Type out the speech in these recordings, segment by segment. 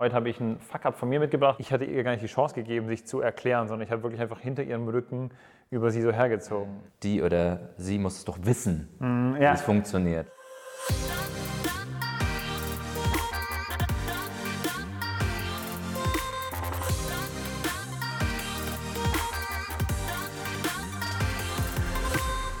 Heute habe ich einen Fuck-up von mir mitgebracht. Ich hatte ihr gar nicht die Chance gegeben, sich zu erklären, sondern ich habe wirklich einfach hinter ihrem Rücken über sie so hergezogen. Die oder sie muss es doch wissen, Mm, wie ja. es funktioniert.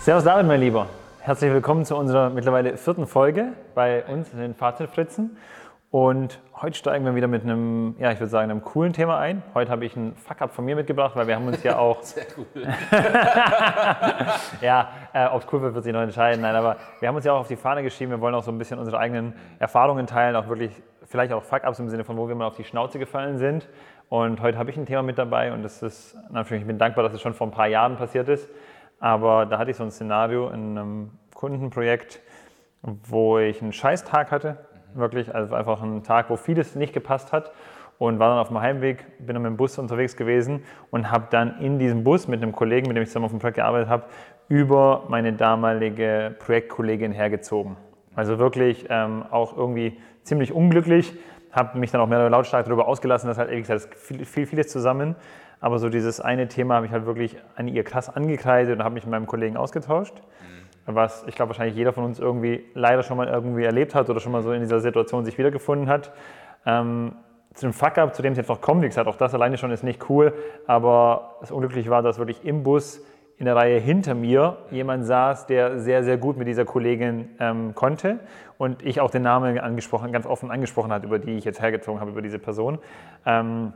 Servus David, mein Lieber. Herzlich willkommen zu unserer mittlerweile vierten Folge bei uns in den Fahrzeugfritzen. Und heute steigen wir wieder mit einem, ja, ich würde sagen, einem coolen Thema ein. Heute habe ich einen Fuck-up von mir mitgebracht, weil wir haben uns ja auch Sehr cool. Ja, äh, ob es cool wird, wird sich noch entscheiden. Nein, aber wir haben uns ja auch auf die Fahne geschrieben, wir wollen auch so ein bisschen unsere eigenen Erfahrungen teilen, auch wirklich, vielleicht auch Fuck-Ups im Sinne von, wo wir mal auf die Schnauze gefallen sind. Und heute habe ich ein Thema mit dabei und das ist, natürlich, ich bin dankbar, dass es schon vor ein paar Jahren passiert ist. Aber da hatte ich so ein Szenario in einem Kundenprojekt, wo ich einen Scheißtag hatte. Wirklich, also einfach ein Tag, wo vieles nicht gepasst hat. Und war dann auf dem Heimweg, bin dann mit dem Bus unterwegs gewesen und habe dann in diesem Bus mit einem Kollegen, mit dem ich zusammen auf dem Projekt gearbeitet habe, über meine damalige Projektkollegin hergezogen. Also wirklich ähm, auch irgendwie ziemlich unglücklich. Habe mich dann auch mehr oder lautstark darüber ausgelassen, dass halt, wie gesagt, viel, viel, vieles zusammen. Aber so dieses eine Thema habe ich halt wirklich an ihr krass angekreidet und habe mich mit meinem Kollegen ausgetauscht. Was ich glaube, wahrscheinlich jeder von uns irgendwie leider schon mal irgendwie erlebt hat oder schon mal so in dieser Situation sich wiedergefunden hat. Ähm, zu dem Fuck-up, zu dem es jetzt noch kommt, wie gesagt, auch das alleine schon ist nicht cool, aber das Unglückliche war, dass wirklich im Bus in der Reihe hinter mir jemand saß, der sehr, sehr gut mit dieser Kollegin ähm, konnte und ich auch den Namen angesprochen, ganz offen angesprochen hat, über die ich jetzt hergezogen habe, über diese Person. Ähm,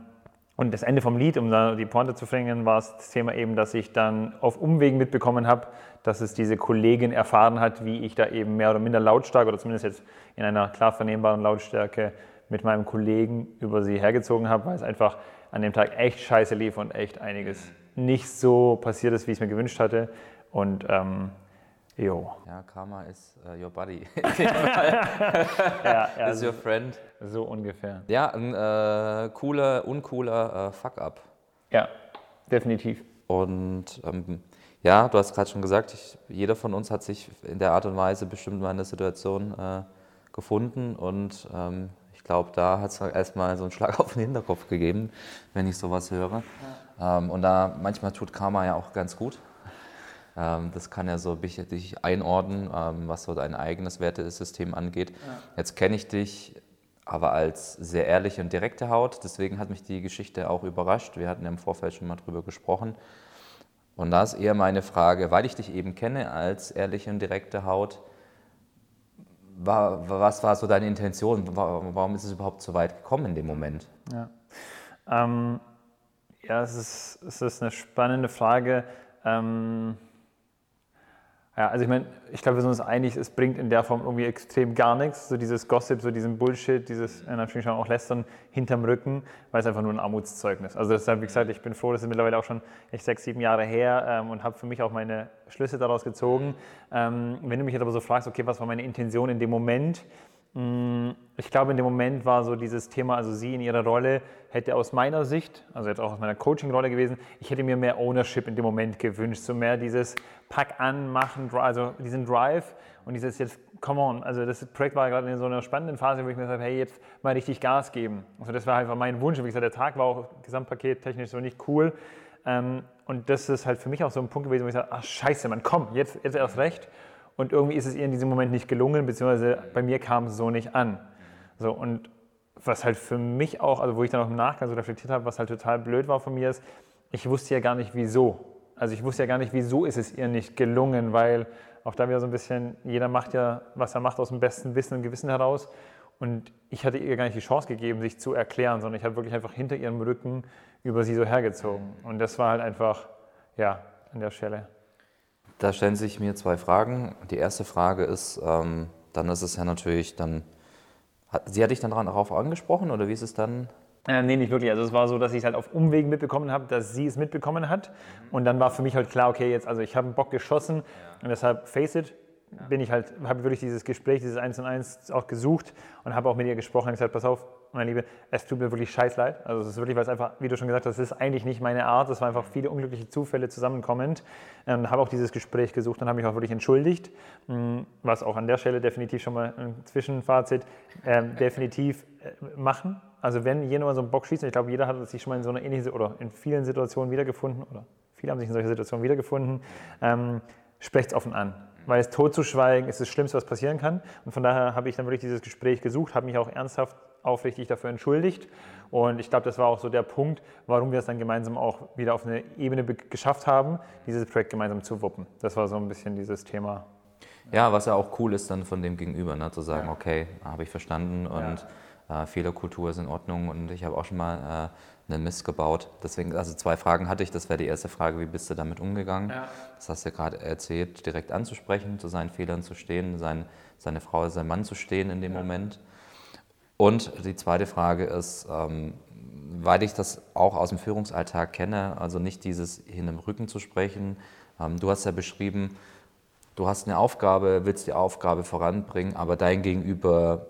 und das Ende vom Lied, um da die Pointe zu bringen, war das Thema eben, dass ich dann auf Umwegen mitbekommen habe, dass es diese Kollegin erfahren hat, wie ich da eben mehr oder minder lautstark oder zumindest jetzt in einer klar vernehmbaren Lautstärke mit meinem Kollegen über sie hergezogen habe, weil es einfach an dem Tag echt scheiße lief und echt einiges nicht so passiert ist, wie ich es mir gewünscht hatte. Und ähm, jo. Ja, Karma ist uh, your buddy. Ja, ja, is your friend. so ungefähr. Ja, ein äh, cooler, uncooler äh, Fuck-up. Ja, definitiv. Und ähm, ja, du hast gerade schon gesagt, ich, jeder von uns hat sich in der Art und Weise bestimmt mal in der Situation äh, gefunden. Und ähm, ich glaube, da hat es erstmal so einen Schlag auf den Hinterkopf gegeben, wenn ich sowas höre. Ähm, und da manchmal tut Karma ja auch ganz gut. Ähm, das kann ja so dich dich einordnen, ähm, was so dein eigenes Wertesystem angeht. Jetzt kenne ich dich aber als sehr ehrliche und direkte Haut. Deswegen hat mich die Geschichte auch überrascht. Wir hatten ja im Vorfeld schon mal drüber gesprochen. Und da ist eher meine Frage, weil ich dich eben kenne als ehrliche und direkte Haut, war, was war so deine Intention? Wa- Warum ist es überhaupt so weit gekommen in dem Moment? Ja, ähm, ja es, ist, es ist eine spannende Frage. Ähm, ja, also ich meine, ich glaube, wir sind uns einig, es bringt in der Form irgendwie extrem gar nichts, so dieses Gossip, so diesen Bullshit, dieses in Anführungsstrichen auch Lästern hinterm Rücken, weil es einfach nur ein Armutszeugnis. Also deshalb, wie gesagt, ich bin froh, das ist mittlerweile auch schon echt sechs, sieben Jahre her ähm, und habe für mich auch meine Schlüsse daraus gezogen. Ähm, wenn du mich jetzt aber so fragst, okay, was war meine Intention in dem Moment, Ich glaube, in dem Moment war so dieses Thema, also sie in ihrer Rolle hätte aus meiner Sicht, also jetzt auch aus meiner Coaching-Rolle gewesen, ich hätte mir mehr Ownership in dem Moment gewünscht, so mehr dieses Pack an, machen, also diesen Drive und dieses jetzt, come on, also das Projekt war gerade in so einer spannenden Phase, wo ich mir gesagt habe, hey, jetzt mal richtig Gas geben. Also das war einfach mein Wunsch. Wie gesagt, der Tag war auch Gesamtpaket technisch so nicht cool. Ähm, Und das ist halt für mich auch so ein Punkt gewesen, wo ich sage, ach scheiße, man komm, jetzt, jetzt erst recht. Und irgendwie ist es ihr in diesem Moment nicht gelungen, beziehungsweise bei mir kam es so nicht an. So, und was halt für mich auch, also wo ich dann auch im Nachgang so reflektiert habe, was halt total blöd war von mir ist, ich wusste ja gar nicht wieso. Also ich wusste ja gar nicht, wieso ist es ihr nicht gelungen, weil auch da wieder so ein bisschen, jeder macht ja, was er macht, aus dem besten Wissen und Gewissen heraus. Und ich hatte ihr gar nicht die Chance gegeben, sich zu erklären, sondern ich habe wirklich einfach hinter ihrem Rücken über sie so hergezogen. Und das war halt einfach, ja, an der Stelle. Da stellen sich mir zwei Fragen. Die erste Frage ist, ähm, dann ist es ja natürlich dann, hat, sie hat dich dann darauf angesprochen oder wie ist es dann? Äh, nee, nicht wirklich. Also es war so, dass ich es halt auf Umwegen mitbekommen habe, dass sie es mitbekommen hat. Und dann war für mich halt klar, okay, jetzt, also ich habe einen Bock geschossen und deshalb, face it, bin ich halt, habe wirklich dieses Gespräch, dieses Eins und Eins auch gesucht und habe auch mit ihr gesprochen und gesagt, pass auf, meine Liebe, es tut mir wirklich scheiß leid. Also es ist wirklich, weil es einfach, wie du schon gesagt hast, es ist eigentlich nicht meine Art. Es waren einfach viele unglückliche Zufälle zusammenkommend. Und habe auch dieses Gespräch gesucht und habe mich auch wirklich entschuldigt. Mm, Was auch an der Stelle definitiv schon mal ein Zwischenfazit ähm, definitiv äh, machen. also wenn jemand so einen Bock schießt, ich glaube, jeder hat sich schon mal in so einer ähnlichen oder in vielen Situationen wiedergefunden oder viele haben sich in solchen Situationen wiedergefunden, ähm, sprecht es offen an. Weil es tot zu schweigen ist das Schlimmste, was passieren kann. Und von daher habe ich dann wirklich dieses Gespräch gesucht, habe mich auch ernsthaft aufrichtig dafür entschuldigt. Und ich glaube, das war auch so der Punkt, warum wir es dann gemeinsam auch wieder auf eine Ebene geschafft haben, dieses Projekt gemeinsam zu wuppen. Das war so ein bisschen dieses Thema. Ja, was ja auch cool ist dann von dem Gegenüber, ne, zu sagen, ja. okay, habe ich verstanden und ja. äh, Fehlerkultur ist in Ordnung und ich habe auch schon mal äh, einen Mist gebaut. Deswegen, also zwei Fragen hatte ich. Das wäre die erste Frage, wie bist du damit umgegangen? Ja. Das hast du ja gerade erzählt, direkt anzusprechen, zu seinen Fehlern zu stehen, sein, seine Frau, sein Mann zu stehen in dem Moment. Und die zweite Frage ist, ähm, weil ich das auch aus dem Führungsalltag kenne, also nicht dieses hin im Rücken zu sprechen. Ähm, du hast ja beschrieben, du hast eine Aufgabe, willst die Aufgabe voranbringen, aber dein Gegenüber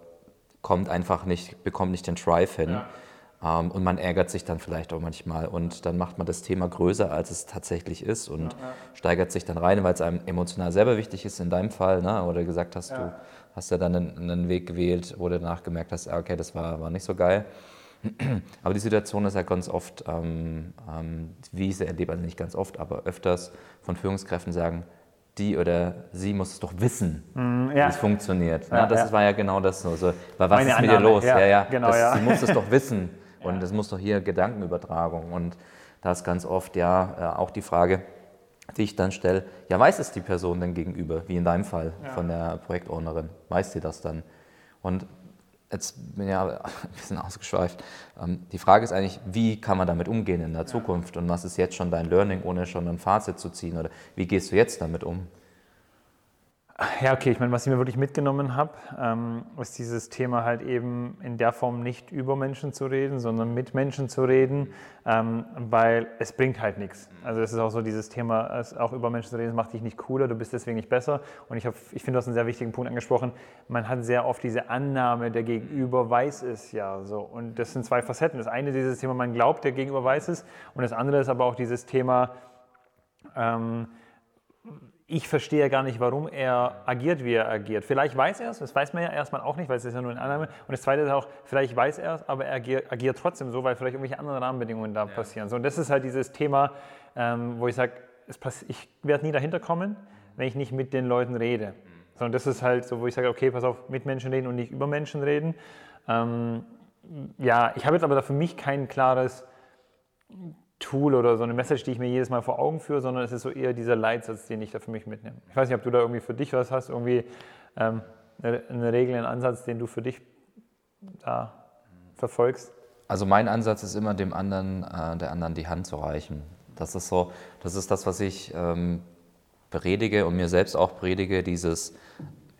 kommt einfach nicht, bekommt nicht den Drive hin. Ja. Ähm, und man ärgert sich dann vielleicht auch manchmal und dann macht man das Thema größer, als es tatsächlich ist und ja, ja. steigert sich dann rein, weil es einem emotional selber wichtig ist in deinem Fall, ne? oder gesagt hast, du hast ja dann einen, einen, Weg gewählt, wo du danach gemerkt hast, okay, das war, war nicht so geil. Aber die Situation ist ja ganz oft, ähm, ähm, wie ich sie erlebe, also nicht ganz oft, aber öfters von Führungskräften sagen, die oder sie muss es doch wissen, mm, ja. wie es funktioniert. Ja, das ja. war ja genau das. So. Also, was Meine ist mit dir los? Ja, ja, genau, das, Sie muss es doch wissen und es muss doch hier Gedankenübertragung. Und da ist ganz oft ja äh, auch die Frage, die ich dann stelle, ja, weiß es die Person denn gegenüber, wie in deinem Fall ja. von der Projektownerin? Weiß sie das dann? Und jetzt bin ich ja ein bisschen ausgeschweift. Ähm, die Frage ist eigentlich, wie kann man damit umgehen in der Zukunft und was ist jetzt schon dein Learning, ohne schon ein Fazit zu ziehen? Oder wie gehst du jetzt damit um? Ja, okay, ich meine, was ich mir wirklich mitgenommen habe, ähm, ist dieses Thema halt eben in der Form nicht über Menschen zu reden, sondern mit Menschen zu reden, ähm, weil es bringt halt nichts. Also es ist auch so dieses Thema, auch über Menschen zu reden, das macht dich nicht cooler, du bist deswegen nicht besser. Und ich, ich finde, du hast einen sehr wichtigen Punkt angesprochen, man hat sehr oft diese Annahme, der Gegenüber weiß es ja so. Und das sind zwei Facetten. Das eine ist dieses Thema, man glaubt, der Gegenüber weiß es. Und das andere ist aber auch dieses Thema, ähm, ich verstehe gar nicht, warum er agiert, wie er agiert. Vielleicht weiß er es, das weiß man ja erstmal auch nicht, weil es ist ja nur eine Annahme. Und das Zweite ist auch, vielleicht weiß er es, aber er agiert, agiert, trotzdem so, weil vielleicht irgendwelche anderen Rahmenbedingungen da ja. passieren. So, und das ist halt dieses Thema, ähm, wo ich sage, ich werde nie dahinter kommen, wenn ich nicht mit den Leuten rede. So, und das ist halt so, wo ich sage, okay, pass auf, mit Menschen reden und nicht über Menschen reden. Ähm, ja, ich habe jetzt aber da für mich kein klares Tool oder so eine Message, die ich mir jedes Mal vor Augen führe, sondern es ist so eher dieser Leitsatz, den ich da für mich mitnehme. Ich weiß nicht, ob du da irgendwie für dich was hast, irgendwie ähm, eine, Regel, einen Ansatz, den du für dich da verfolgst. Also mein Ansatz ist immer, dem anderen, äh, der anderen die Hand zu reichen. Das ist so, das ist das, was ich ähm, predige und mir selbst auch predige, dieses,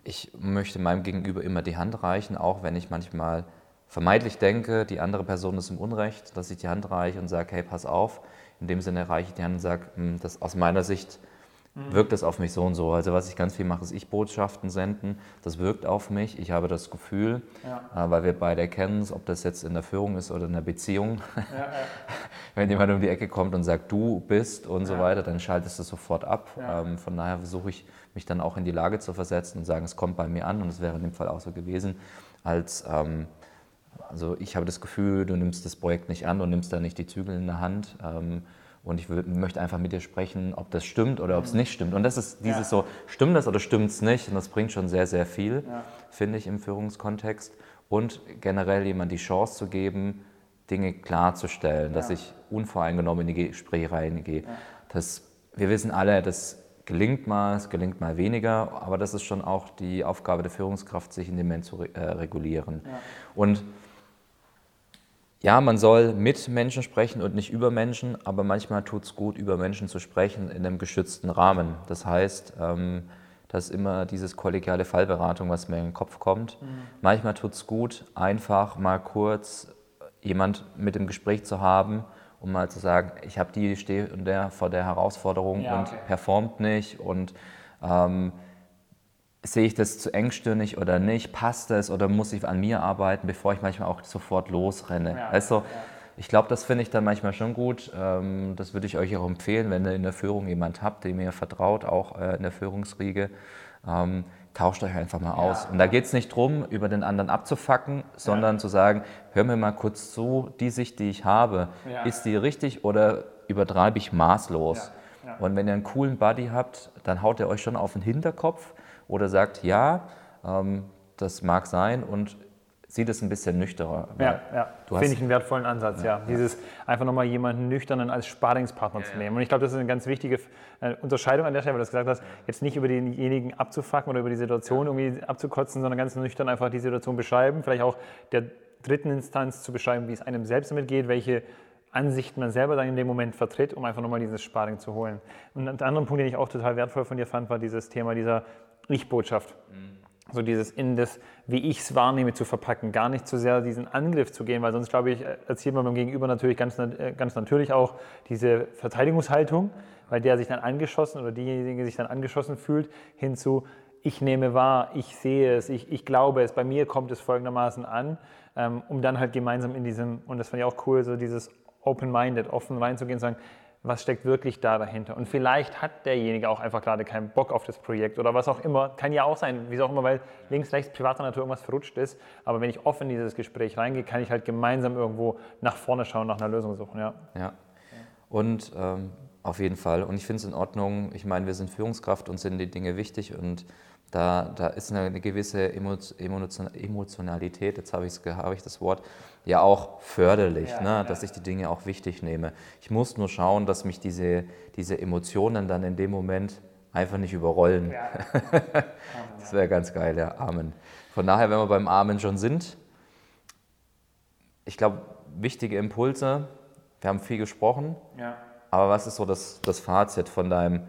ich möchte meinem Gegenüber immer die Hand reichen, auch wenn ich manchmal vermeintlich denke, die andere Person ist im Unrecht, dass ich die Hand reiche und sage, hey, pass auf. In dem Sinne reiche ich die Hand und sage, hm, das aus meiner Sicht mhm. wirkt das auf mich so und so. Also was ich ganz viel mache, ist ich Botschaften senden. Das wirkt auf mich. Ich habe das Gefühl, ja. äh, weil wir beide erkennen ob das jetzt in der Führung ist oder in der Beziehung. Ja, ja. Wenn jemand um die Ecke kommt und sagt, du bist und so weiter, dann schaltest du sofort ab. Ähm, von daher versuche ich, mich dann auch in die Lage zu versetzen und sagen, es kommt bei mir an und es wäre in dem Fall auch so gewesen, als ähm, also ich habe das Gefühl, du nimmst das Projekt nicht an und nimmst da nicht die Zügel in der Hand. Ähm, und ich möchte einfach mit dir sprechen, ob das stimmt oder ob es nicht stimmt. Und das ist dieses ja. so, stimmt das oder stimmt es nicht? Und das bringt schon sehr, sehr viel, ja. finde ich, im Führungskontext. Und generell jemand die Chance zu geben, Dinge klarzustellen, ja. dass ich unvoreingenommen in die Gespräche reingehe. Das, wir wissen alle, das gelingt mal, es gelingt mal weniger, aber das ist schon auch die Aufgabe der Führungskraft, sich in dem Moment zu äh, regulieren. Und ja, man soll mit Menschen sprechen und nicht über Menschen, aber manchmal tut es gut, über Menschen zu sprechen in einem geschützten Rahmen. Das heißt, ähm, das ist immer dieses kollegiale Fallberatung, was mir in den Kopf kommt. Mhm. Manchmal tut es gut, einfach mal kurz jemand mit dem Gespräch zu haben, um mal zu sagen, ich habe die, stehe vor der Herausforderung ja, und okay. performt nicht und ähm, sehe ich das zu engstirnig oder nicht, passt es oder muss ich an mir arbeiten, bevor ich manchmal auch sofort losrenne. Ja, also, ja. ich glaube, das finde ich dann manchmal schon gut. Ähm, das würde ich euch auch empfehlen, wenn ihr in der Führung jemand habt, dem ihr vertraut, auch äh, in der Führungsriege, Ähm, tauscht euch einfach mal aus. Und da geht es nicht darum, über den anderen abzufacken, sondern zu sagen, hör mir mal kurz zu, die Sicht, die ich habe, ist die richtig oder übertreibe ich maßlos? Und wenn ihr einen coolen Buddy habt, dann haut er euch schon auf den Hinterkopf oder sagt, ja, ähm, das mag sein und sieht es ein bisschen nüchterner. Ja, ja. finde ich einen wertvollen Ansatz, ja. ja. Dieses einfach nochmal jemanden nüchternen als Sparingspartner ja, zu nehmen. Und ich glaube, das ist eine ganz wichtige äh, Unterscheidung an der Stelle, weil du gesagt hast, jetzt nicht über denjenigen abzufacken oder über die Situation irgendwie abzukotzen, sondern ganz nüchtern einfach die Situation beschreiben, vielleicht auch der dritten Instanz zu beschreiben, wie es einem selbst damit geht, welche Ansichten man selber dann in dem Moment vertritt, um einfach nochmal dieses Sparring zu holen. Und der andere Punkt, den ich auch total wertvoll von dir fand, war dieses Thema dieser Ich-Botschaft. So dieses in das, wie ich es wahrnehme, zu verpacken, gar nicht zu sehr diesen Angriff zu gehen, weil sonst, glaube ich, erzielt man beim Gegenüber natürlich ganz, äh, ganz natürlich auch diese Verteidigungshaltung, weil der sich dann angeschossen oder diejenige sich dann angeschossen fühlt, hinzu, ich nehme wahr, ich sehe es, ich, ich glaube es, bei mir kommt es folgendermaßen an, ähm, um dann halt gemeinsam in diesem, und das fand ich auch cool, so dieses open-minded, offen reinzugehen und sagen, was steckt wirklich da dahinter. Und vielleicht hat derjenige auch einfach gerade keinen Bock auf das Projekt oder was auch immer. Kann ja auch sein, wie auch immer, weil links, rechts, privater Natur irgendwas verrutscht ist. Aber wenn ich offen in dieses Gespräch reingehe, kann ich halt gemeinsam irgendwo nach vorne schauen, nach einer Lösung suchen. Ja. ja. Und ähm, auf jeden Fall. Und ich finde es in Ordnung. Ich meine, wir sind Führungskraft und sind die Dinge wichtig und da, da ist eine, eine gewisse Emotionalität, jetzt habe ich, hab ich das Wort, ja auch förderlich, ja, ne? Ja. dass ich die Dinge auch wichtig nehme. Ich muss nur schauen, dass mich diese, diese Emotionen dann in dem Moment einfach nicht überrollen. Ja. das wäre ganz geil, ja. Amen. Von daher, wenn wir beim Amen schon sind, ich glaube, wichtige Impulse, wir haben viel gesprochen, aber was ist so das, das Fazit von deinem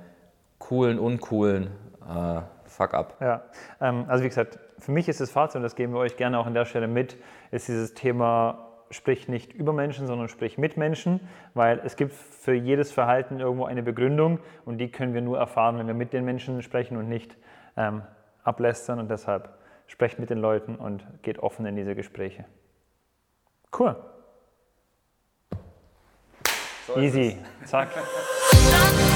coolen, uncoolen äh, Fuck-up? Ja, ähm, also wie gesagt, für mich ist das Fazit, und das geben wir euch gerne auch an der Stelle mit, ist dieses Thema, sprich nicht über Menschen, sondern sprich mit Menschen, weil es gibt für jedes Verhalten irgendwo eine Begründung und die können wir nur erfahren, wenn wir mit den Menschen sprechen und nicht ähm, ablästern und deshalb sprecht mit den Leuten und geht offen in diese Gespräche. Cool. So Easy. Zack.